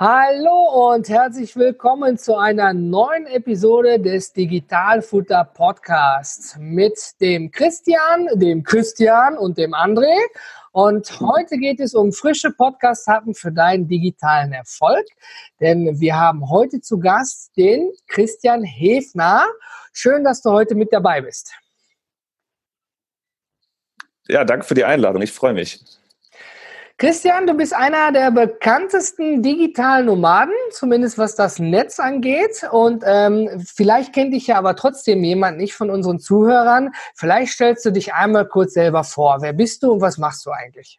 Hallo und herzlich willkommen zu einer neuen Episode des Digitalfutter Podcasts mit dem Christian, dem Christian und dem André. Und heute geht es um frische Podcast-Happen für deinen digitalen Erfolg. Denn wir haben heute zu Gast den Christian Hefner. Schön, dass du heute mit dabei bist. Ja, danke für die Einladung. Ich freue mich. Christian, du bist einer der bekanntesten digitalen Nomaden, zumindest was das Netz angeht. Und ähm, vielleicht kennt dich ja aber trotzdem jemand nicht von unseren Zuhörern. Vielleicht stellst du dich einmal kurz selber vor. Wer bist du und was machst du eigentlich?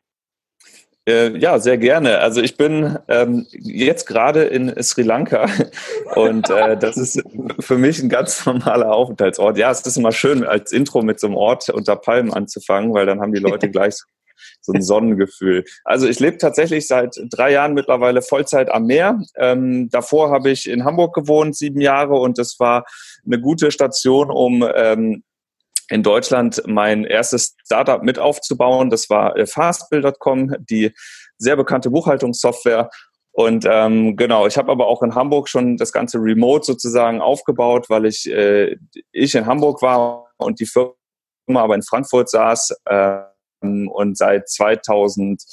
Äh, ja, sehr gerne. Also ich bin ähm, jetzt gerade in Sri Lanka und äh, das ist für mich ein ganz normaler Aufenthaltsort. Ja, es ist immer schön, als Intro mit so einem Ort unter Palmen anzufangen, weil dann haben die Leute gleich so ein Sonnengefühl. Also ich lebe tatsächlich seit drei Jahren mittlerweile Vollzeit am Meer. Ähm, davor habe ich in Hamburg gewohnt, sieben Jahre, und das war eine gute Station, um ähm, in Deutschland mein erstes Startup mit aufzubauen. Das war äh, fastbill.com, die sehr bekannte Buchhaltungssoftware. Und ähm, genau, ich habe aber auch in Hamburg schon das ganze Remote sozusagen aufgebaut, weil ich, äh, ich in Hamburg war und die Firma aber in Frankfurt saß. Äh, und seit 2000,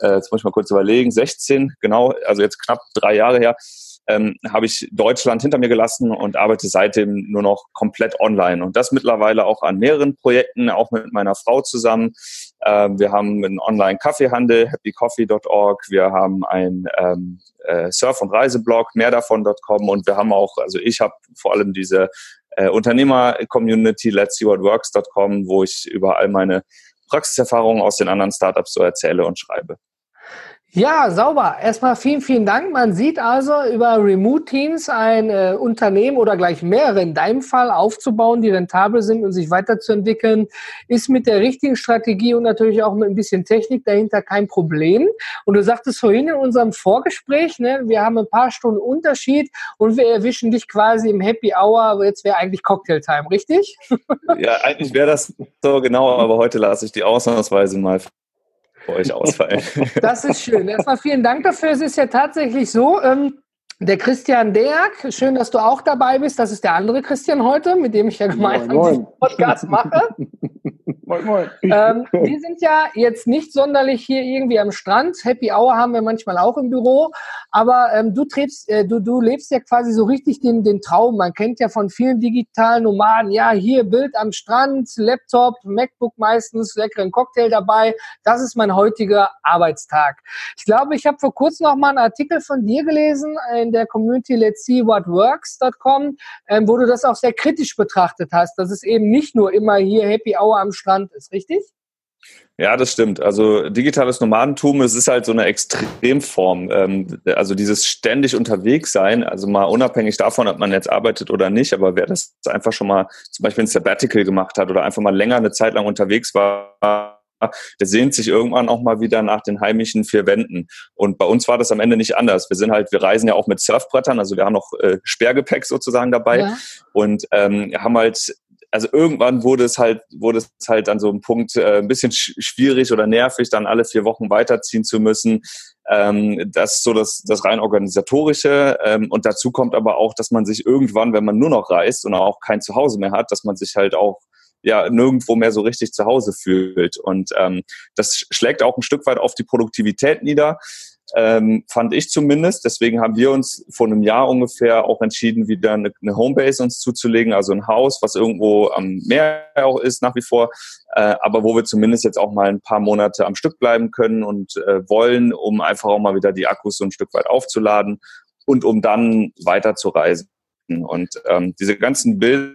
äh, jetzt muss ich mal kurz überlegen, 16, genau, also jetzt knapp drei Jahre her, ähm, habe ich Deutschland hinter mir gelassen und arbeite seitdem nur noch komplett online. Und das mittlerweile auch an mehreren Projekten, auch mit meiner Frau zusammen. Ähm, wir haben einen Online-Kaffeehandel, happycoffee.org. Wir haben einen ähm, äh, Surf- und Reiseblog, mehrdavon.com. Und wir haben auch, also ich habe vor allem diese äh, Unternehmer-Community, let's see what works.com, wo ich über all meine Praxiserfahrungen aus den anderen Startups so erzähle und schreibe. Ja, sauber. Erstmal vielen, vielen Dank. Man sieht also über Remote Teams ein äh, Unternehmen oder gleich mehrere in deinem Fall aufzubauen, die rentabel sind und sich weiterzuentwickeln, ist mit der richtigen Strategie und natürlich auch mit ein bisschen Technik dahinter kein Problem. Und du sagtest vorhin in unserem Vorgespräch, ne, wir haben ein paar Stunden Unterschied und wir erwischen dich quasi im Happy Hour. Jetzt wäre eigentlich Cocktail Time, richtig? Ja, eigentlich wäre das so genau, aber heute lasse ich die ausnahmsweise mal für euch ausfallen. Das ist schön. Erstmal vielen Dank dafür. Es ist ja tatsächlich so, ähm, der Christian Derk, schön, dass du auch dabei bist. Das ist der andere Christian heute, mit dem ich ja gemeinsam moin, diesen Podcast mache. moin, moin. Ähm, wir sind ja jetzt nicht sonderlich hier irgendwie am Strand. Happy Hour haben wir manchmal auch im Büro. Aber ähm, du, trebst, äh, du, du lebst ja quasi so richtig den, den Traum. Man kennt ja von vielen digitalen Nomaden, ja, hier Bild am Strand, Laptop, MacBook meistens, leckeren Cocktail dabei. Das ist mein heutiger Arbeitstag. Ich glaube, ich habe vor kurzem noch mal einen Artikel von dir gelesen, äh, in der Community Let's See What Works.com, ähm, wo du das auch sehr kritisch betrachtet hast, dass es eben nicht nur immer hier Happy Hour am Strand ist, richtig? Ja, das stimmt. Also digitales Nomadentum, es ist halt so eine Extremform. Ähm, also dieses ständig unterwegs sein, also mal unabhängig davon, ob man jetzt arbeitet oder nicht, aber wer das einfach schon mal zum Beispiel ein Sabbatical gemacht hat oder einfach mal länger eine Zeit lang unterwegs war, der sehnt sich irgendwann auch mal wieder nach den heimischen vier Wänden. Und bei uns war das am Ende nicht anders. Wir sind halt, wir reisen ja auch mit Surfbrettern, also wir haben noch äh, Sperrgepäck sozusagen dabei ja. und ähm, haben halt also irgendwann wurde es halt, wurde es halt an so einem Punkt äh, ein bisschen schwierig oder nervig, dann alle vier Wochen weiterziehen zu müssen. Ähm, das ist so das, das rein organisatorische. Ähm, und dazu kommt aber auch, dass man sich irgendwann, wenn man nur noch reist und auch kein Zuhause mehr hat, dass man sich halt auch ja nirgendwo mehr so richtig zu Hause fühlt. Und ähm, das schlägt auch ein Stück weit auf die Produktivität nieder. Ähm, fand ich zumindest. Deswegen haben wir uns vor einem Jahr ungefähr auch entschieden, wieder eine, eine Homebase uns zuzulegen, also ein Haus, was irgendwo am Meer auch ist nach wie vor, äh, aber wo wir zumindest jetzt auch mal ein paar Monate am Stück bleiben können und äh, wollen, um einfach auch mal wieder die Akkus so ein Stück weit aufzuladen und um dann weiter zu reisen. Und ähm, diese ganzen Bilder,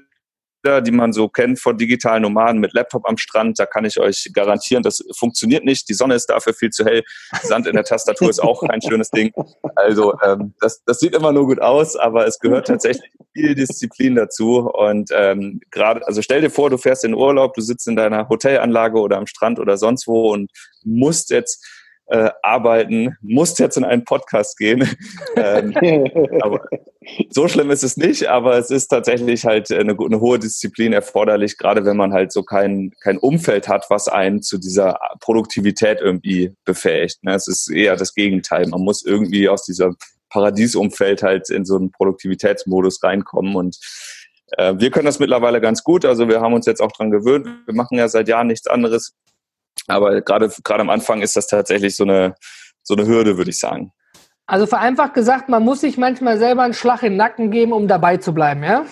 die man so kennt von digitalen Nomaden mit Laptop am Strand, da kann ich euch garantieren, das funktioniert nicht. Die Sonne ist dafür viel zu hell. Sand in der Tastatur ist auch kein schönes Ding. Also ähm, das, das sieht immer nur gut aus, aber es gehört tatsächlich viel Disziplin dazu. Und ähm, gerade, also stell dir vor, du fährst in Urlaub, du sitzt in deiner Hotelanlage oder am Strand oder sonst wo und musst jetzt äh, arbeiten, musst jetzt in einen Podcast gehen. ähm, aber so schlimm ist es nicht, aber es ist tatsächlich halt eine, eine, hohe Disziplin erforderlich, gerade wenn man halt so kein, kein Umfeld hat, was einen zu dieser Produktivität irgendwie befähigt. Ne? Es ist eher das Gegenteil. Man muss irgendwie aus dieser Paradiesumfeld halt in so einen Produktivitätsmodus reinkommen und äh, wir können das mittlerweile ganz gut. Also wir haben uns jetzt auch dran gewöhnt. Wir machen ja seit Jahren nichts anderes. Aber gerade, gerade am Anfang ist das tatsächlich so eine, so eine Hürde, würde ich sagen. Also vereinfacht gesagt, man muss sich manchmal selber einen Schlag in den Nacken geben, um dabei zu bleiben, ja?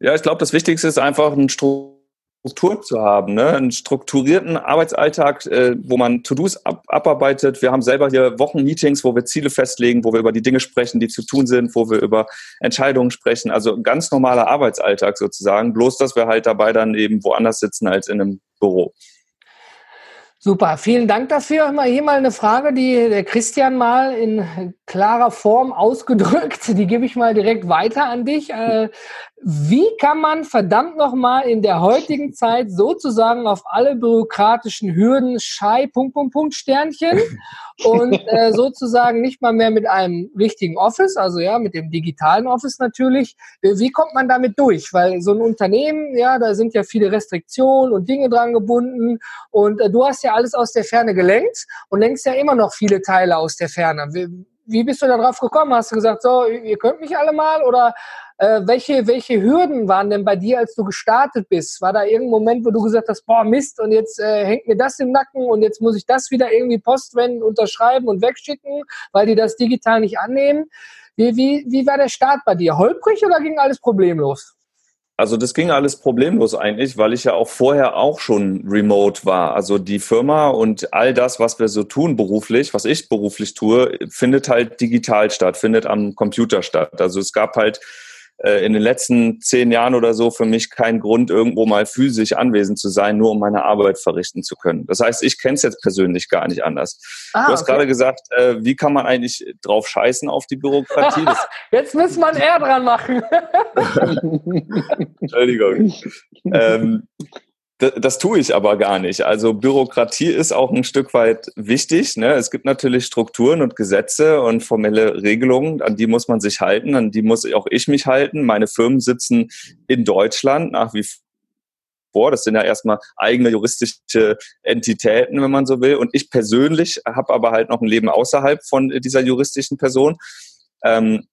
Ja, ich glaube, das Wichtigste ist einfach ein Struktur zu haben, ne? einen strukturierten Arbeitsalltag, äh, wo man To-Dos ab abarbeitet. Wir haben selber hier Wochenmeetings, wo wir Ziele festlegen, wo wir über die Dinge sprechen, die zu tun sind, wo wir über Entscheidungen sprechen. Also ein ganz normaler Arbeitsalltag sozusagen, bloß dass wir halt dabei dann eben woanders sitzen als in einem Büro. Super, vielen Dank dafür. Mal hier mal eine Frage, die der Christian mal in klarer Form ausgedrückt, die gebe ich mal direkt weiter an dich. Äh, wie kann man verdammt nochmal in der heutigen Zeit sozusagen auf alle bürokratischen Hürden Schei, Punkt, Punkt, Punkt, Sternchen und äh, sozusagen nicht mal mehr mit einem richtigen Office, also ja, mit dem digitalen Office natürlich. Wie kommt man damit durch? Weil so ein Unternehmen, ja, da sind ja viele Restriktionen und Dinge dran gebunden und äh, du hast ja alles aus der Ferne gelenkt und lenkst ja immer noch viele Teile aus der Ferne. Wie, bist du da drauf gekommen? Hast du gesagt, so, ihr könnt mich alle mal oder äh, welche, welche Hürden waren denn bei dir, als du gestartet bist? War da irgendein Moment, wo du gesagt hast, boah, Mist, und jetzt äh, hängt mir das im Nacken und jetzt muss ich das wieder irgendwie postwenden, unterschreiben und wegschicken, weil die das digital nicht annehmen? Wie, wie, wie war der Start bei dir? Holprig oder ging alles problemlos? Also das ging alles problemlos eigentlich, weil ich ja auch vorher auch schon remote war. Also die Firma und all das, was wir so tun beruflich, was ich beruflich tue, findet halt digital statt, findet am Computer statt. Also es gab halt in den letzten zehn Jahren oder so für mich keinen Grund, irgendwo mal physisch anwesend zu sein, nur um meine Arbeit verrichten zu können. Das heißt, ich kenne es jetzt persönlich gar nicht anders. Ah, du hast okay. gerade gesagt, äh, wie kann man eigentlich drauf scheißen auf die Bürokratie? jetzt muss man eher dran machen. Entschuldigung. Ähm, das tue ich aber gar nicht. Also Bürokratie ist auch ein Stück weit wichtig. Ne? Es gibt natürlich Strukturen und Gesetze und formelle Regelungen, an die muss man sich halten, an die muss auch ich mich halten. Meine Firmen sitzen in Deutschland nach wie vor. Das sind ja erstmal eigene juristische Entitäten, wenn man so will. Und ich persönlich habe aber halt noch ein Leben außerhalb von dieser juristischen Person. Ähm,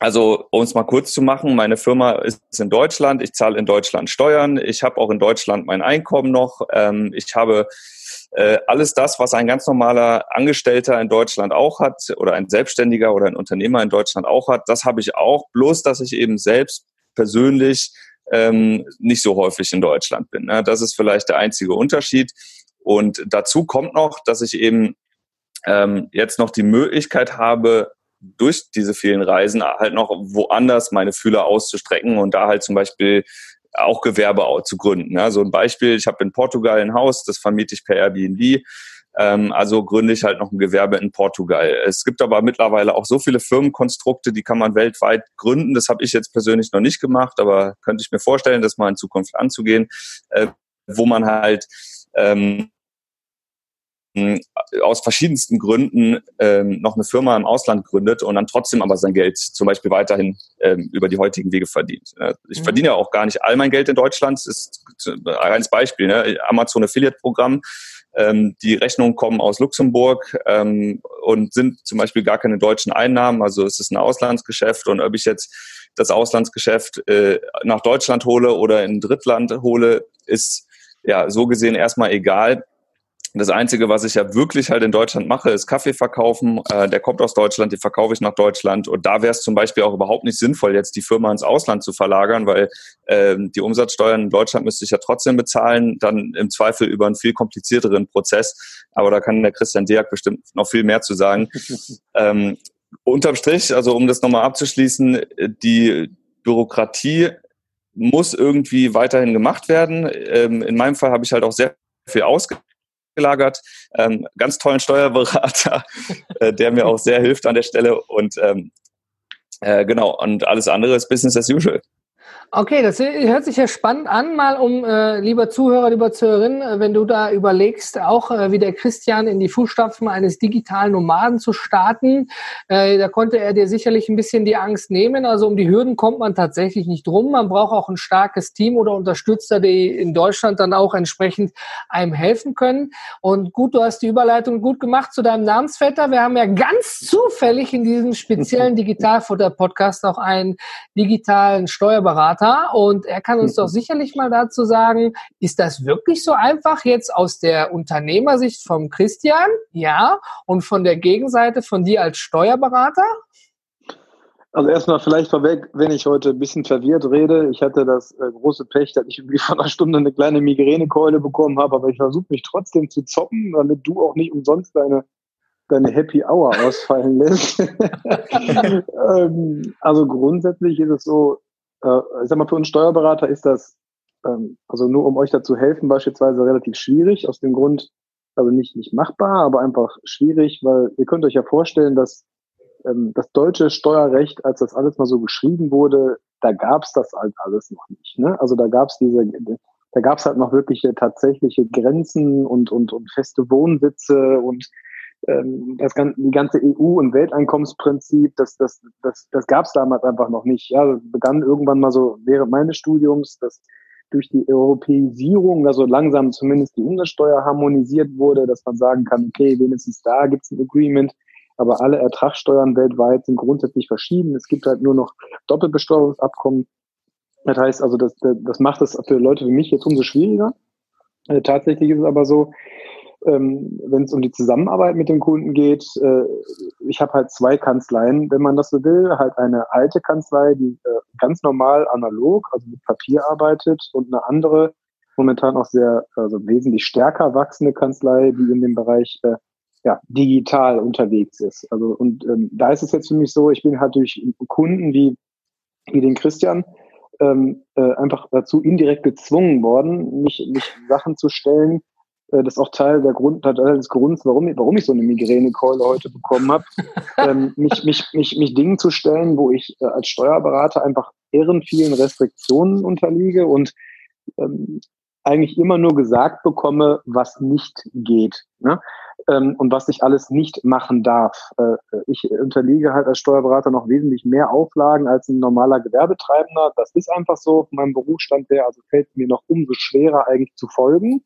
also, um es mal kurz zu machen, meine Firma ist in Deutschland, ich zahle in Deutschland Steuern, ich habe auch in Deutschland mein Einkommen noch, ähm, ich habe äh, alles das, was ein ganz normaler Angestellter in Deutschland auch hat oder ein Selbstständiger oder ein Unternehmer in Deutschland auch hat, das habe ich auch, bloß dass ich eben selbst persönlich ähm, nicht so häufig in Deutschland bin. Ne? Das ist vielleicht der einzige Unterschied. Und dazu kommt noch, dass ich eben ähm, jetzt noch die Möglichkeit habe, durch diese vielen Reisen halt noch woanders meine Fühler auszustrecken und da halt zum Beispiel auch Gewerbe zu gründen. Ja, so ein Beispiel, ich habe in Portugal ein Haus, das vermiete ich per Airbnb. Ähm, also gründe ich halt noch ein Gewerbe in Portugal. Es gibt aber mittlerweile auch so viele Firmenkonstrukte, die kann man weltweit gründen. Das habe ich jetzt persönlich noch nicht gemacht, aber könnte ich mir vorstellen, das mal in Zukunft anzugehen, äh, wo man halt ähm, aus verschiedensten Gründen ähm, noch eine Firma im Ausland gründet und dann trotzdem aber sein Geld zum Beispiel weiterhin ähm, über die heutigen Wege verdient. Ich mhm. verdiene ja auch gar nicht all mein Geld in Deutschland. Das ist ein reines Beispiel. Ne? Amazon Affiliate Programm. Ähm, die Rechnungen kommen aus Luxemburg ähm, und sind zum Beispiel gar keine deutschen Einnahmen. Also es ist ein Auslandsgeschäft und ob ich jetzt das Auslandsgeschäft äh, nach Deutschland hole oder in ein Drittland hole, ist ja so gesehen erstmal egal das Einzige, was ich ja wirklich halt in Deutschland mache, ist Kaffee verkaufen. Äh, der kommt aus Deutschland, die verkaufe ich nach Deutschland. Und da wäre es zum Beispiel auch überhaupt nicht sinnvoll, jetzt die Firma ins Ausland zu verlagern, weil äh, die Umsatzsteuern in Deutschland müsste ich ja trotzdem bezahlen, dann im Zweifel über einen viel komplizierteren Prozess. Aber da kann der Christian Deak bestimmt noch viel mehr zu sagen. ähm, unterm Strich, also um das nochmal abzuschließen, die Bürokratie muss irgendwie weiterhin gemacht werden. Ähm, in meinem Fall habe ich halt auch sehr viel ausge gelagert. Ähm, ganz tollen Steuerberater, äh, der mir auch sehr hilft an der Stelle. Und ähm, äh, genau, und alles andere ist Business as usual. Okay, das hört sich ja spannend an, mal um, äh, lieber Zuhörer, lieber Zuhörerin, äh, wenn du da überlegst, auch äh, wie der Christian in die Fußstapfen eines digitalen Nomaden zu starten, äh, da konnte er dir sicherlich ein bisschen die Angst nehmen. Also um die Hürden kommt man tatsächlich nicht drum. Man braucht auch ein starkes Team oder Unterstützer, die in Deutschland dann auch entsprechend einem helfen können. Und gut, du hast die Überleitung gut gemacht zu deinem Namensvetter. Wir haben ja ganz zufällig in diesem speziellen Digitalfutter-Podcast auch einen digitalen Steuerberater Berater und er kann uns doch sicherlich mal dazu sagen, ist das wirklich so einfach jetzt aus der Unternehmersicht vom Christian? Ja. Und von der Gegenseite von dir als Steuerberater? Also erstmal vielleicht vorweg, wenn ich heute ein bisschen verwirrt rede. Ich hatte das äh, große Pech, dass ich irgendwie vor einer Stunde eine kleine Migränekeule bekommen habe, aber ich versuche mich trotzdem zu zoppen, damit du auch nicht umsonst deine deine Happy Hour ausfallen lässt. ähm, also grundsätzlich ist es so, äh, ich sag mal, für uns Steuerberater ist das, ähm, also nur um euch dazu helfen, beispielsweise relativ schwierig, aus dem Grund, also nicht, nicht machbar, aber einfach schwierig, weil ihr könnt euch ja vorstellen, dass ähm, das deutsche Steuerrecht, als das alles mal so geschrieben wurde, da gab's das halt alles noch nicht. Ne? Also da gab's diese, da gab's halt noch wirkliche tatsächliche Grenzen und, und, und feste Wohnsitze und das ganze, die ganze EU- und Welteinkommensprinzip, das, das, das, das gab es damals einfach noch nicht. Ja, begann irgendwann mal so während meines Studiums, dass durch die Europäisierung, also langsam zumindest die Umsatzsteuer harmonisiert wurde, dass man sagen kann, okay, wenigstens da gibt es ein Agreement, aber alle Ertragssteuern weltweit sind grundsätzlich verschieden. Es gibt halt nur noch Doppelbesteuerungsabkommen. Das heißt also, das, das macht es für Leute wie mich jetzt umso schwieriger. Äh, tatsächlich ist es aber so, ähm, wenn es um die Zusammenarbeit mit dem Kunden geht, äh, ich habe halt zwei Kanzleien, wenn man das so will. Halt eine alte Kanzlei, die äh, ganz normal analog, also mit Papier arbeitet und eine andere, momentan auch sehr, also wesentlich stärker wachsende Kanzlei, die in dem Bereich äh, ja, digital unterwegs ist. Also und ähm, da ist es jetzt für mich so, ich bin halt durch Kunden wie, wie den Christian ähm, äh, einfach dazu indirekt gezwungen worden, mich, mich Sachen zu stellen, das ist auch Teil der Grund, Teil des Grunds, warum, warum ich so eine Migränekeule heute bekommen habe, ähm, mich, mich, mich, mich Dingen zu stellen, wo ich äh, als Steuerberater einfach irren vielen Restriktionen unterliege und ähm, eigentlich immer nur gesagt bekomme, was nicht geht ne? ähm, und was ich alles nicht machen darf. Äh, ich unterliege halt als Steuerberater noch wesentlich mehr Auflagen als ein normaler Gewerbetreibender. Das ist einfach so meinem Berufsstand her, also fällt mir noch umso schwerer eigentlich zu folgen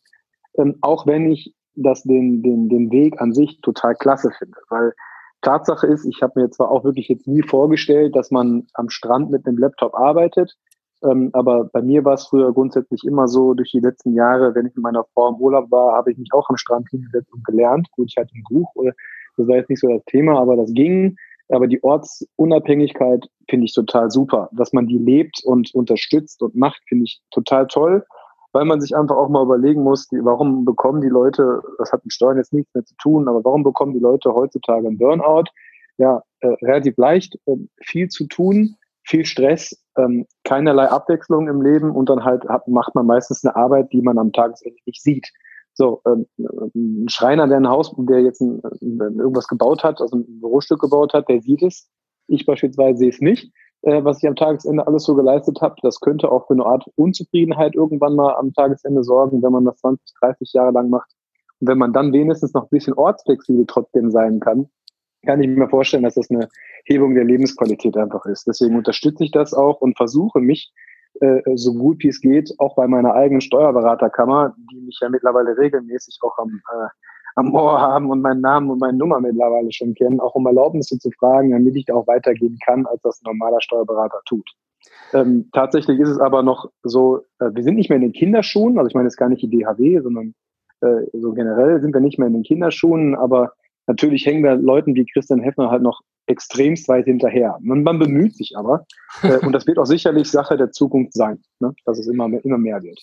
ähm, auch wenn ich das den, den, den Weg an sich total klasse finde. Weil Tatsache ist, ich habe mir zwar auch wirklich jetzt nie vorgestellt, dass man am Strand mit einem Laptop arbeitet, ähm, aber bei mir war es früher grundsätzlich immer so, durch die letzten Jahre, wenn ich mit meiner Frau im Urlaub war, habe ich mich auch am Strand hingesetzt und gelernt. Gut, ich hatte ein Buch, oder das war jetzt nicht so das Thema, aber das ging. Aber die Ortsunabhängigkeit finde ich total super. Dass man die lebt und unterstützt und macht, finde ich total toll weil man sich einfach auch mal überlegen muss, die, warum bekommen die Leute, das hat mit Steuern jetzt nichts mehr zu tun, aber warum bekommen die Leute heutzutage einen Burnout? Ja, äh, relativ leicht, äh, viel zu tun, viel Stress, ähm, keinerlei Abwechslung im Leben und dann halt hat, macht man meistens eine Arbeit, die man am Tagesende nicht sieht. So, ähm, ein Schreiner, der ein Haus, der jetzt ein, irgendwas gebaut hat, also ein Bürostück gebaut hat, der sieht es. Ich beispielsweise sehe es nicht äh, was ich am Tagesende alles so geleistet habe. Das könnte auch für eine Art Unzufriedenheit irgendwann mal am Tagesende sorgen, wenn man das 20, 30 Jahre lang macht. Und wenn man dann wenigstens noch ein bisschen ortsflexibel trotzdem sein kann, kann ich mir vorstellen, dass das eine Hebung der Lebensqualität einfach ist. Deswegen unterstütze ich das auch und versuche mich äh, so gut wie es geht, auch bei meiner eigenen Steuerberaterkammer, die mich ja mittlerweile regelmäßig auch am äh, am Ohr haben und meinen Namen und meine Nummer mittlerweile schon kennen, auch um Erlaubnisse zu fragen, damit ich da auch weitergehen kann, als das ein normaler Steuerberater tut. Ähm, tatsächlich ist es aber noch so, äh, wir sind nicht mehr in den Kinderschuhen, also ich meine jetzt gar nicht die DHW, sondern äh, so generell sind wir nicht mehr in den Kinderschuhen, aber natürlich hängen wir Leuten wie Christian Heffner halt noch extremst weit hinterher. Man, man bemüht sich aber. Äh, und das wird auch sicherlich Sache der Zukunft sein, ne? dass es immer mehr, immer mehr wird.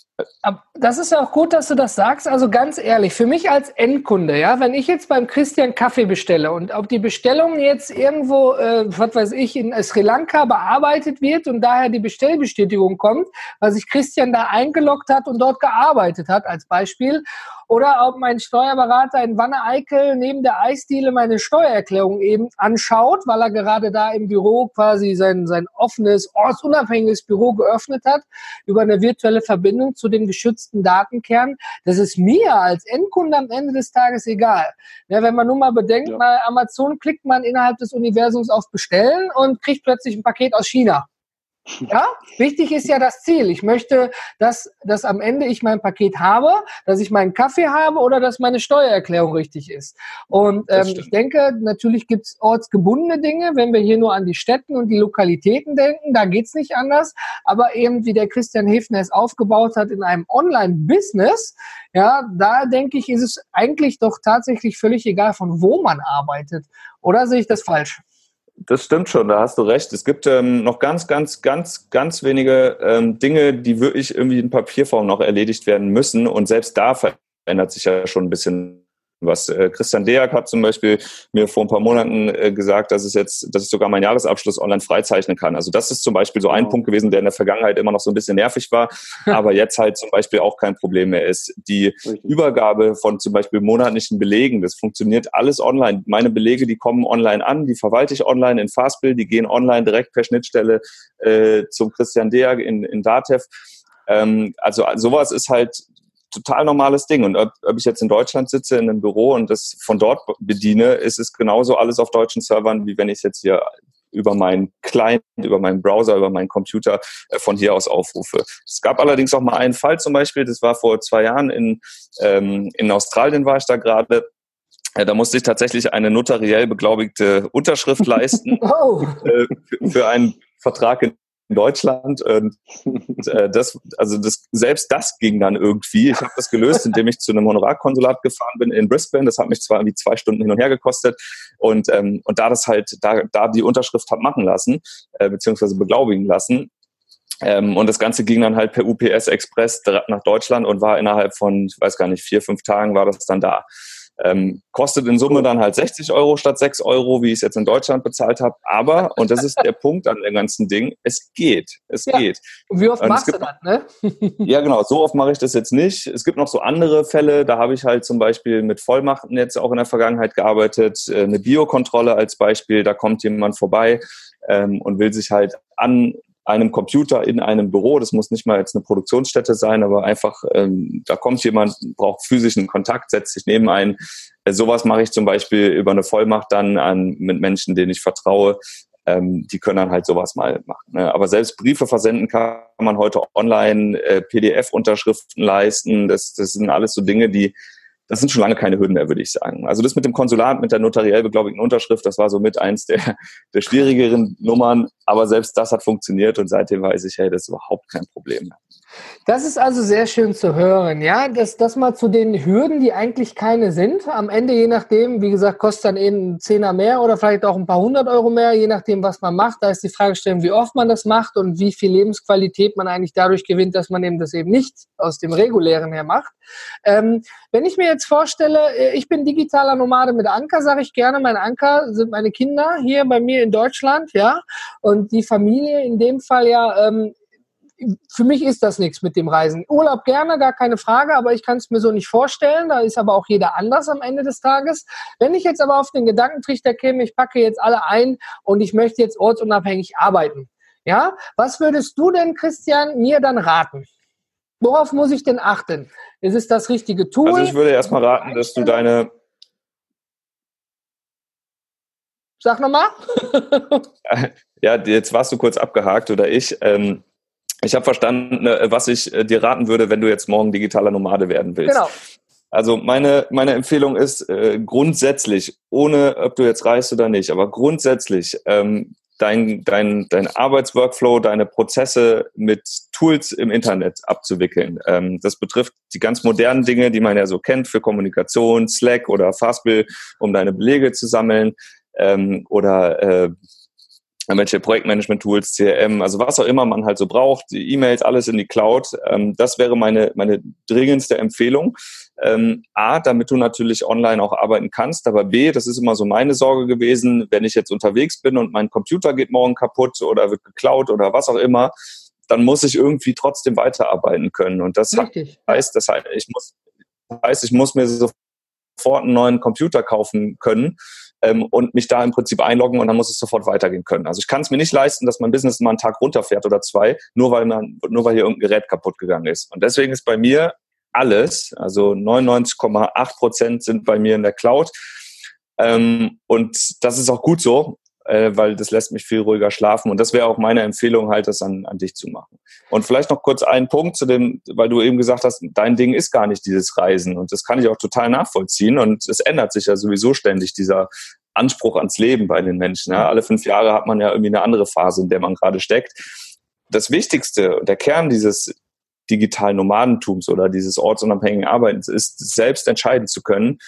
das ist ja auch gut, dass du das sagst. Also ganz ehrlich, für mich als Endkunde, ja, wenn ich jetzt beim Christian Kaffee bestelle und ob die Bestellung jetzt irgendwo, äh, was weiß ich, in Sri Lanka bearbeitet wird und daher die Bestellbestätigung kommt, weil sich Christian da eingeloggt hat und dort gearbeitet hat als Beispiel oder ob mein Steuerberater in Wanne-Eickel neben der Eisdiele meine Steuererklärung eben anschaut, weil er gerade da im Büro quasi sein, sein offenes, ortsunabhängiges Büro geöffnet hat über eine virtuelle Verbindung zu dem geschützten Datenkern. Das ist mir als Endkunde am Ende des Tages egal. Ja, wenn man nur mal bedenkt, ja. bei Amazon klickt man innerhalb des Universums auf Bestellen und kriegt plötzlich ein Paket aus China. Ja, wichtig ist ja das Ziel. Ich möchte, dass, dass am Ende ich mein Paket habe, dass ich meinen Kaffee habe oder dass meine Steuererklärung richtig ist. Und ähm, ich denke, natürlich gibt es ortsgebundene Dinge, wenn wir hier nur an die Städten und die Lokalitäten denken, da geht's nicht anders. Aber eben wie der Christian Hefner es aufgebaut hat in einem Online-Business, ja, da denke ich, ist es eigentlich doch tatsächlich völlig egal, von wo man arbeitet. Oder sehe ich das falsch? Das stimmt schon, da hast du recht. Es gibt ähm, noch ganz, ganz, ganz, ganz wenige ähm, Dinge, die wirklich irgendwie in Papierform noch erledigt werden müssen. Und selbst da verändert sich ja schon ein bisschen was äh, Christian Deak hat zum Beispiel mir vor ein paar Monaten äh, gesagt, dass es jetzt, dass ich sogar meinen Jahresabschluss online freizeichnen kann. Also das ist zum Beispiel so ein oh. Punkt gewesen, der in der Vergangenheit immer noch so ein bisschen nervig war, aber jetzt halt zum Beispiel auch kein Problem mehr ist. Die Richtig. Übergabe von zum Beispiel monatlichen Belegen, das funktioniert alles online. Meine Belege, die kommen online an, die verwalte ich online in Fastbill, die gehen online direkt per Schnittstelle äh, zum Christian Deak in, in Datev. Ähm, also sowas ist halt total normales Ding. Und ob, ob ich jetzt in Deutschland sitze, in einem Büro und das von dort bediene, ist es genauso alles auf deutschen Servern, wie wenn ich es jetzt hier über meinen Client, über meinen Browser, über meinen Computer äh, von hier aus aufrufe. Es gab allerdings auch mal einen Fall zum Beispiel, das war vor zwei Jahren in, ähm, in Australien war ich da gerade, äh, da musste ich tatsächlich eine notariell beglaubigte Unterschrift leisten oh. äh, für, einen Vertrag in in Deutschland. Und, äh, das, also das, selbst das ging dann irgendwie. Ich habe das gelöst, indem ich zu einem Honorarkonsulat gefahren bin in Brisbane. Das hat mich zwar irgendwie zwei Stunden hin und her gekostet. Und, ähm, und da das halt, da, da die Unterschrift hat machen lassen, äh, beziehungsweise beglaubigen lassen, ähm, und das Ganze ging dann halt per UPS Express nach Deutschland und war innerhalb von, ich weiß gar nicht, vier, fünf Tagen war das dann da. Ähm, kostet in Summe dann halt 60 Euro statt 6 Euro, wie ich es jetzt in Deutschland bezahlt habe. Aber, und das ist der Punkt an dem ganzen Ding, es geht. Es ja. geht. Und wie oft und machst gibt, du das, ne? ja, genau. So oft mache ich das jetzt nicht. Es gibt noch so andere Fälle. Da habe ich halt zum Beispiel mit Vollmachten jetzt auch in der Vergangenheit gearbeitet. Äh, eine Biokontrolle als Beispiel. Da kommt jemand vorbei ähm, und will sich halt an einem Computer in einem Büro. Das muss nicht mal jetzt eine Produktionsstätte sein, aber einfach, ähm, da kommt jemand, braucht physischen Kontakt, setzt sich neben einen. Äh, sowas mache ich zum Beispiel über eine Vollmacht dann an mit Menschen, denen ich vertraue. Ähm, die können dann halt sowas mal machen. Ne? Aber selbst Briefe versenden kann man heute online, äh, PDF-Unterschriften leisten. Das, das sind alles so Dinge, die das sind schon lange keine Hürden mehr, würde ich sagen. Also das mit dem Konsulat, mit der notariell beglaubigten Unterschrift, das war so mit eins der, der schwierigeren Nummern. Aber selbst das hat funktioniert und seitdem weiß ich, hey, das ist überhaupt kein Problem mehr. Das ist also sehr schön zu hören, ja. Das, das mal zu den Hürden, die eigentlich keine sind. Am Ende, je nachdem, wie gesagt, kostet dann eben ein Zehner mehr oder vielleicht auch ein paar hundert Euro mehr, je nachdem, was man macht. Da ist die Fragestellung, wie oft man das macht und wie viel Lebensqualität man eigentlich dadurch gewinnt, dass man eben das eben nicht aus dem Regulären her macht. Ähm, wenn ich mir jetzt vorstelle, äh, ich bin digitaler Nomade mit Anker, sage ich gerne, mein Anker sind meine Kinder hier bei mir in Deutschland, ja, und die Familie in dem Fall ja ähm, für mich ist das nichts mit dem Reisen. Urlaub gerne, gar keine Frage, aber ich kann es mir so nicht vorstellen. Da ist aber auch jeder anders am Ende des Tages. Wenn ich jetzt aber auf den Gedankentrichter käme, ich packe jetzt alle ein und ich möchte jetzt ortsunabhängig arbeiten. Ja, was würdest du denn, Christian, mir dann raten? Worauf muss ich denn achten? Ist es das richtige Tool? Also ich würde erstmal raten, dass du deine Sag nochmal. ja, jetzt warst du kurz abgehakt oder ich. Ähm, ich habe verstanden, äh, was ich äh, dir raten würde, wenn du jetzt morgen digitaler Nomade werden willst. Genau. Also meine, meine Empfehlung ist äh, grundsätzlich, ohne ob du jetzt reist oder nicht, aber grundsätzlich ähm, dein, dein, dein Arbeitsworkflow, deine Prozesse mit Tools im Internet abzuwickeln. Ähm, das betrifft die ganz modernen Dinge, die man ja so kennt für Kommunikation, Slack oder Fastbill, um deine Belege zu sammeln ähm, oder äh, welche Projektmanagement-Tools, CRM, also was auch immer man halt so braucht, die E-Mails, alles in die Cloud. Ähm, das wäre meine, meine dringendste Empfehlung. Ähm, A, damit du natürlich online auch arbeiten kannst, aber B, das ist immer so meine Sorge gewesen, wenn ich jetzt unterwegs bin und mein Computer geht morgen kaputt oder wird geklaut oder was auch immer, dann muss ich irgendwie trotzdem weiterarbeiten können. Und das Richtig. heißt, das heißt, ich muss heißt, ich muss mir sofort einen neuen Computer kaufen können ähm, und mich da im Prinzip einloggen und dann muss es sofort weitergehen können. Also ich kann es mir nicht leisten, dass mein Business mal einen Tag runterfährt oder zwei, nur weil man, nur weil hier irgendein Gerät kaputt gegangen ist. Und deswegen ist bei mir alles, also 99,8 Prozent sind bei mir in der Cloud. Ähm, und das ist auch gut so, äh, weil das lässt mich viel ruhiger schlafen. Und das wäre auch meine Empfehlung, halt das an, an dich zu machen. Und vielleicht noch kurz einen Punkt zu dem, weil du eben gesagt hast, dein Ding ist gar nicht dieses Reisen. Und das kann ich auch total nachvollziehen. Und es ändert sich ja sowieso ständig, dieser Anspruch ans Leben bei den Menschen. Ja? Alle fünf Jahre hat man ja irgendwie eine andere Phase, in der man gerade steckt. Das Wichtigste, der Kern dieses digitalen Nomadentums oder dieses ortsunabhängigen Arbeitens ist, selbst entscheiden zu können,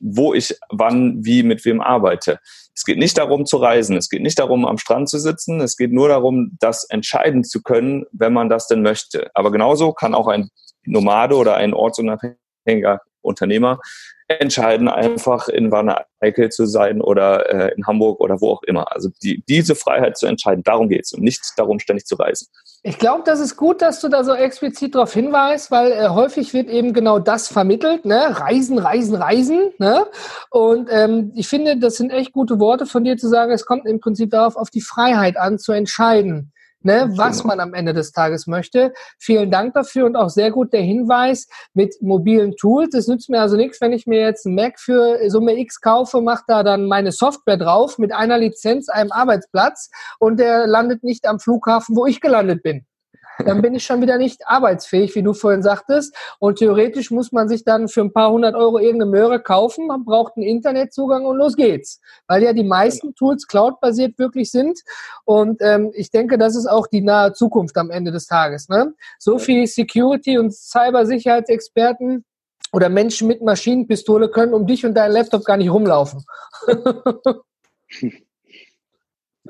wo ich wann, wie, mit wem arbeite. Es geht nicht darum zu reisen, es geht nicht darum, am Strand zu sitzen, es geht nur darum, das entscheiden zu können, wenn man das denn möchte. Aber genauso kann auch ein Nomade oder ein ortsunabhängiger Unternehmer entscheiden, einfach in Wanne-Eickel zu sein oder äh, in Hamburg oder wo auch immer. Also die, diese Freiheit zu entscheiden, darum geht es und nicht darum, ständig zu reisen. Ich glaube, das ist gut, dass du da so explizit darauf hinweist, weil äh, häufig wird eben genau das vermittelt, ne? Reisen, Reisen, Reisen. Ne? Und ähm, ich finde, das sind echt gute Worte von dir zu sagen, es kommt im Prinzip darauf, auf die Freiheit an, zu entscheiden ne, was man am Ende des Tages möchte. Vielen Dank dafür und auch sehr gut der Hinweis mit mobilen Tools. Es nützt mir also nichts, wenn ich mir jetzt einen Mac für Summe X kaufe, mache da dann meine Software drauf mit einer Lizenz, einem Arbeitsplatz und der landet nicht am Flughafen, wo ich gelandet bin dann bin ich schon wieder nicht arbeitsfähig, wie du vorhin sagtest. Und theoretisch muss man sich dann für ein paar hundert Euro irgendeine Möhre kaufen, man braucht einen Internetzugang und los geht's. Weil ja die meisten Tools cloud-basiert wirklich sind. Und ähm, ich denke, das ist auch die nahe Zukunft am Ende des Tages. Ne? So viel Security und Cybersicherheitsexperten oder Menschen mit Maschinenpistole können um dich und deinen Laptop gar nicht rumlaufen.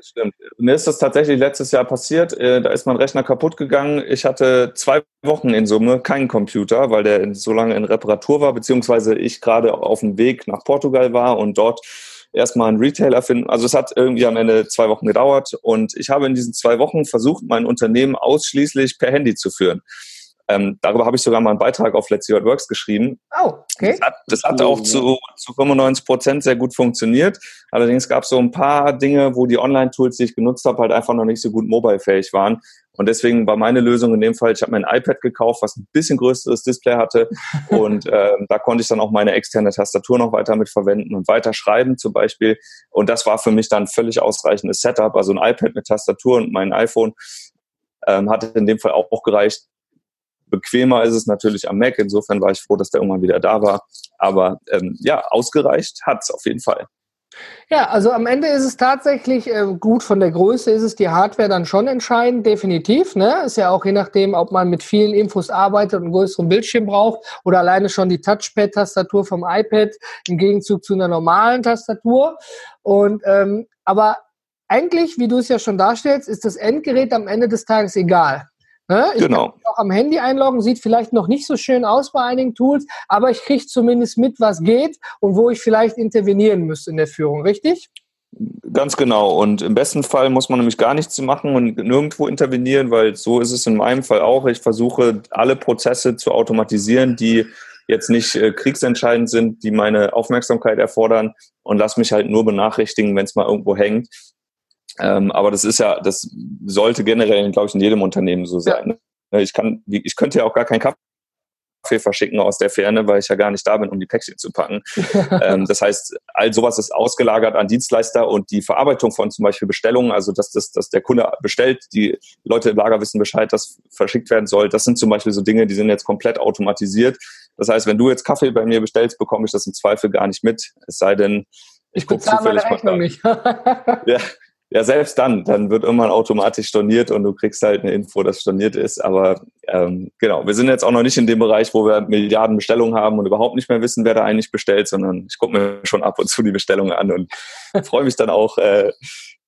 Stimmt. Mir ist das tatsächlich letztes Jahr passiert. Äh, da ist mein Rechner kaputt gegangen. Ich hatte zwei Wochen in Summe keinen Computer, weil der so lange in Reparatur war, beziehungsweise ich gerade auf dem Weg nach Portugal war und dort erstmal einen Retailer finden. Also es hat irgendwie am Ende zwei Wochen gedauert und ich habe in diesen zwei Wochen versucht, mein Unternehmen ausschließlich per Handy zu führen. Ähm, darüber habe ich sogar mal einen Beitrag auf Let's See What Works geschrieben. Oh, okay. Das hat, das hat auch zu, zu 95 Prozent sehr gut funktioniert. Allerdings gab es so ein paar Dinge, wo die Online-Tools, die ich genutzt habe, halt einfach noch nicht so gut mobile-fähig waren. Und deswegen war meine Lösung in dem Fall, ich habe mir ein iPad gekauft, was ein bisschen größeres Display hatte. und ähm, da konnte ich dann auch meine externe Tastatur noch weiter mit verwenden und weiter schreiben zum Beispiel. Und das war für mich dann völlig ausreichendes Setup. Also ein iPad mit Tastatur und mein iPhone ähm, hatte in dem Fall auch gereicht. Bequemer ist es natürlich am Mac. Insofern war ich froh, dass der irgendwann wieder da war. Aber ähm, ja, ausgereicht hat es auf jeden Fall. Ja, also am Ende ist es tatsächlich äh, gut von der Größe, ist es die Hardware dann schon entscheidend, definitiv. Ne? Ist ja auch je nachdem, ob man mit vielen Infos arbeitet und einen größeren Bildschirm braucht oder alleine schon die Touchpad-Tastatur vom iPad im Gegenzug zu einer normalen Tastatur. Und ähm, aber eigentlich, wie du es ja schon darstellst, ist das Endgerät am Ende des Tages egal. Ich genau. kann mich auch am Handy einloggen, sieht vielleicht noch nicht so schön aus bei einigen Tools, aber ich kriege zumindest mit, was geht und wo ich vielleicht intervenieren müsste in der Führung, richtig? Ganz genau. Und im besten Fall muss man nämlich gar nichts machen und nirgendwo intervenieren, weil so ist es in meinem Fall auch. Ich versuche alle Prozesse zu automatisieren, die jetzt nicht äh, kriegsentscheidend sind, die meine Aufmerksamkeit erfordern und lass mich halt nur benachrichtigen, wenn es mal irgendwo hängt. Ähm, aber das ist ja, das sollte generell, glaube ich, in jedem Unternehmen so sein. Ja. Ich kann, ich könnte ja auch gar keinen Kaffee verschicken aus der Ferne, weil ich ja gar nicht da bin, um die Päckchen zu packen. ähm, das heißt, all sowas ist ausgelagert an Dienstleister und die Verarbeitung von zum Beispiel Bestellungen, also dass, das, dass der Kunde bestellt, die Leute im Lager wissen Bescheid, dass verschickt werden soll. Das sind zum Beispiel so Dinge, die sind jetzt komplett automatisiert. Das heißt, wenn du jetzt Kaffee bei mir bestellst, bekomme ich das im Zweifel gar nicht mit. Es sei denn, ich, ich gucke zufällig Rechnung nicht. ja, ja, selbst dann, dann wird irgendwann automatisch storniert und du kriegst halt eine Info, dass storniert ist. Aber ähm, genau, wir sind jetzt auch noch nicht in dem Bereich, wo wir Milliarden Bestellungen haben und überhaupt nicht mehr wissen, wer da eigentlich bestellt, sondern ich gucke mir schon ab und zu die Bestellungen an und freue mich dann auch, äh,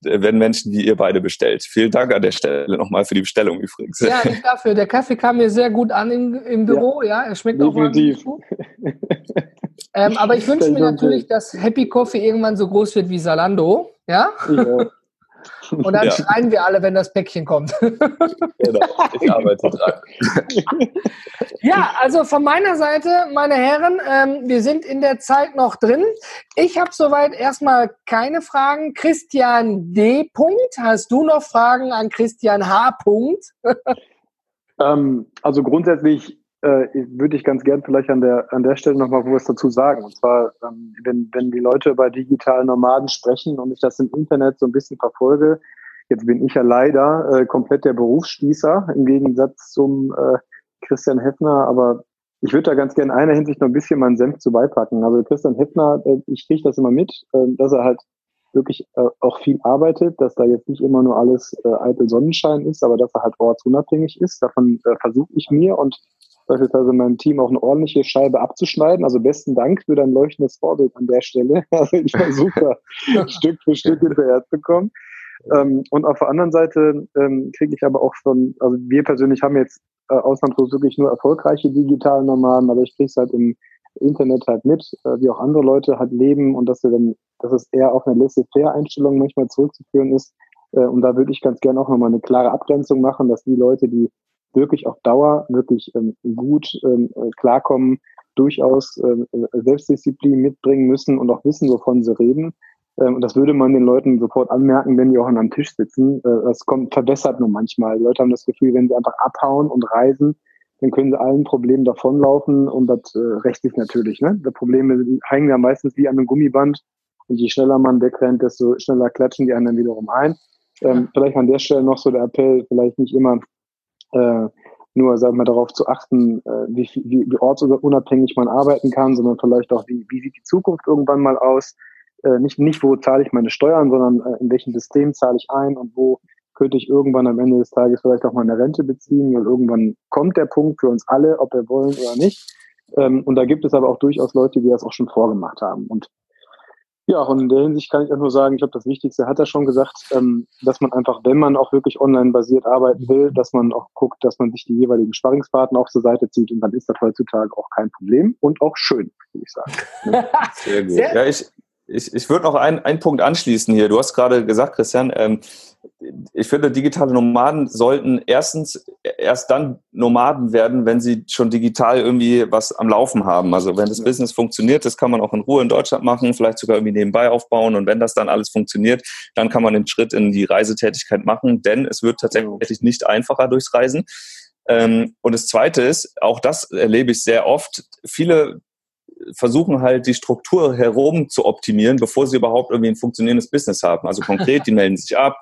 wenn Menschen wie ihr beide bestellt. Vielen Dank an der Stelle nochmal für die Bestellung übrigens. Ja, nicht dafür. Der Kaffee kam mir sehr gut an im, im Büro. Ja, ja er schmeckt Definitiv. auch ähm, aber ich wünsche mir natürlich, dass Happy Coffee irgendwann so groß wird wie Salando. Ja. ja. Und dann ja. schreien wir alle, wenn das Päckchen kommt. genau, ich arbeite dran. ja, also von meiner Seite, meine Herren, ähm, wir sind in der Zeit noch drin. Ich habe soweit erstmal keine Fragen. Christian D. Punkt, hast du noch Fragen an Christian H. Punkt? ähm, also grundsätzlich äh, würde ich ganz gern vielleicht an der, an der Stelle nochmal was dazu sagen. Und zwar, ähm, wenn, wenn die Leute über digitale Nomaden sprechen und ich das im Internet so ein bisschen verfolge, jetzt bin ich ja leider äh, komplett der Berufsspießer im Gegensatz zum äh, Christian Heffner, aber ich würde da ganz gerne in einer Hinsicht noch ein bisschen meinen Senf zu beipacken. Also Christian Heffner, äh, ich kriege das immer mit, äh, dass er halt wirklich äh, auch viel arbeitet, dass da jetzt nicht immer nur alles äh, eitel Sonnenschein ist, aber dass er halt ortsunabhängig ist. Davon versuche ich mir und beispielsweise meinem Team auch eine ordentliche Scheibe abzuschneiden. Also besten Dank für dein leuchtendes Vorbild an der Stelle. Also ich versuche Stück für Stück hinterher zu kommen. Ähm, und auf der anderen Seite ähm, kriege ich aber auch schon, also wir persönlich haben jetzt äh, ausnahmslos wirklich nur erfolgreiche digitale Nomaden, aber ich kriege es halt im Internet halt mit, äh, wie auch andere Leute halt leben und dass, wir dann, dass es eher auf eine laissez-faire-Einstellung manchmal zurückzuführen ist. Äh, und da würde ich ganz gerne auch nochmal eine klare Abgrenzung machen, dass die Leute, die wirklich auf Dauer wirklich ähm, gut ähm, äh, klarkommen, durchaus ähm, äh, Selbstdisziplin mitbringen müssen und auch wissen, wovon sie reden. Ähm, und das würde man den Leuten sofort anmerken, wenn die auch an einem Tisch sitzen. Äh, das kommt verbessert nur manchmal. Die Leute haben das Gefühl, wenn sie einfach abhauen und reisen, dann können sie allen Problemen davonlaufen und das äh, rechtlich natürlich. Ne? Die Probleme hängen ja meistens wie an einem Gummiband und je schneller man wegrennt, desto schneller klatschen die anderen wiederum ein. Ähm, vielleicht an der Stelle noch so der Appell, vielleicht nicht immer äh, nur sagen wir darauf zu achten, äh, wie, wie, wie ortsunabhängig man arbeiten kann, sondern vielleicht auch, wie, wie sieht die Zukunft irgendwann mal aus. Äh, nicht, nicht, wo zahle ich meine Steuern, sondern äh, in welchem System zahle ich ein und wo könnte ich irgendwann am Ende des Tages vielleicht auch mal eine Rente beziehen, weil irgendwann kommt der Punkt für uns alle, ob wir wollen oder nicht. Ähm, und da gibt es aber auch durchaus Leute, die das auch schon vorgemacht haben. Und ja, und in der Hinsicht kann ich auch nur sagen, ich glaube, das Wichtigste hat er schon gesagt, ähm, dass man einfach, wenn man auch wirklich online-basiert arbeiten will, dass man auch guckt, dass man sich die jeweiligen Sparringspartner auf zur Seite zieht und dann ist das heutzutage auch kein Problem und auch schön, würde ich sagen. Sehr gut. Sehr ja, ich, ich, ich würde noch einen, einen Punkt anschließen hier. Du hast gerade gesagt, Christian, ähm, ich finde, digitale Nomaden sollten erstens erst dann Nomaden werden, wenn sie schon digital irgendwie was am Laufen haben. Also wenn das Business funktioniert, das kann man auch in Ruhe in Deutschland machen, vielleicht sogar irgendwie nebenbei aufbauen. Und wenn das dann alles funktioniert, dann kann man den Schritt in die Reisetätigkeit machen, denn es wird tatsächlich nicht einfacher durchs Reisen. Ähm, und das Zweite ist, auch das erlebe ich sehr oft, viele versuchen halt die Struktur herum zu optimieren, bevor sie überhaupt irgendwie ein funktionierendes Business haben. Also konkret, die melden sich ab,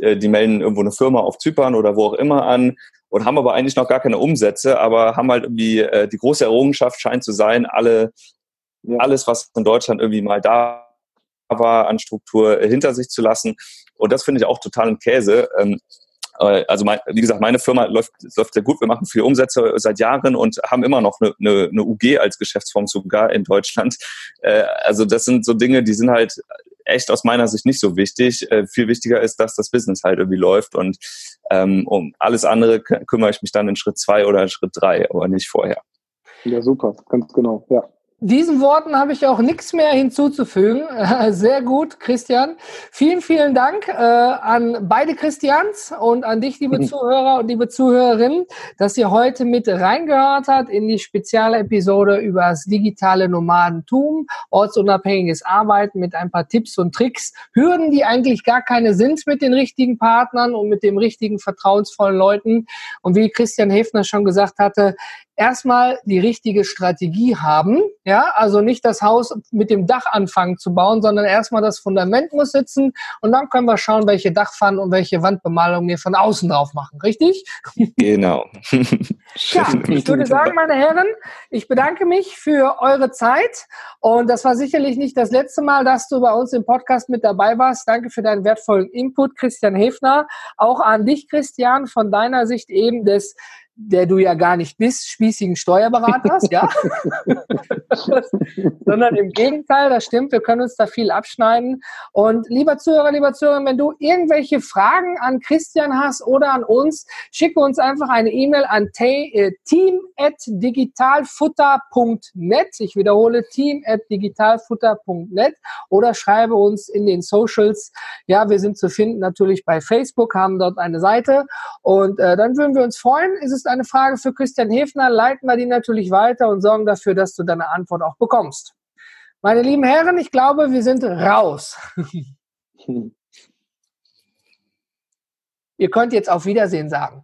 äh, die melden irgendwo eine Firma auf Zypern oder wo auch immer an und haben aber eigentlich noch gar keine Umsätze, aber haben halt irgendwie äh, die große Errungenschaft scheint zu sein, alle ja. alles, was in Deutschland irgendwie mal da war an Struktur hinter sich zu lassen. Und das finde ich auch total ein Käse. Ähm, äh, also mein, wie gesagt, meine Firma läuft, läuft sehr gut. Wir machen viele Umsätze seit Jahren und haben immer noch eine, eine, eine UG als Geschäftsform sogar in Deutschland. Äh, also das sind so Dinge, die sind halt echt aus meiner Sicht nicht so wichtig. Äh, viel wichtiger ist, dass das Business halt irgendwie läuft und ähm, um alles andere kümmere ich mich dann in Schritt zwei oder in Schritt drei, aber nicht vorher. Ja, super, ganz genau, ja. Diesen Worten habe ich auch nichts mehr hinzuzufügen. Sehr gut, Christian. Vielen, vielen Dank äh, an beide Christians und an dich, liebe Zuhörer und liebe Zuhörerinnen, dass ihr heute mit reingehört habt in die spezielle Episode über das digitale Nomadentum, ortsunabhängiges Arbeiten mit ein paar Tipps und Tricks, Hürden, die eigentlich gar keine sind mit den richtigen Partnern und mit dem richtigen vertrauensvollen Leuten. Und wie Christian Hefner schon gesagt hatte, erstmal die richtige Strategie haben. Ja, also nicht das Haus mit dem Dach anfangen zu bauen, sondern erstmal das Fundament muss sitzen und dann können wir schauen, welche Dachpfannen und welche Wandbemalung wir von außen drauf machen. Richtig? Genau. ja, ich würde sagen, meine Herren, ich bedanke mich für eure Zeit und das war sicherlich nicht das letzte Mal, dass du bei uns im Podcast mit dabei warst. Danke für deinen wertvollen Input, Christian Hefner. Auch an dich, Christian, von deiner Sicht eben des der du ja gar nicht bist, spießigen Steuerberaters, ja, sondern im Gegenteil, das stimmt, wir können uns da viel abschneiden. Und lieber Zuhörer, lieber Zuhörer, wenn du irgendwelche Fragen an Christian hast oder an uns, schicke uns einfach eine E-Mail an äh, team@digitalfutter.net. Ich wiederhole team@digitalfutter.net oder schreibe uns in den Socials. Ja, wir sind zu finden natürlich bei Facebook, haben dort eine Seite und äh, dann würden wir uns freuen. Ist es eine Frage für Christian Hefner, leiten wir die natürlich weiter und sorgen dafür, dass du deine Antwort auch bekommst. Meine lieben Herren, ich glaube, wir sind raus. Ihr könnt jetzt auf Wiedersehen sagen.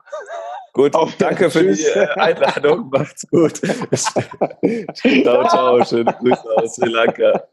Gut, auf danke für die äh, Einladung. Macht's gut. ciao, ciao. Schöne Grüße aus Sri Lanka.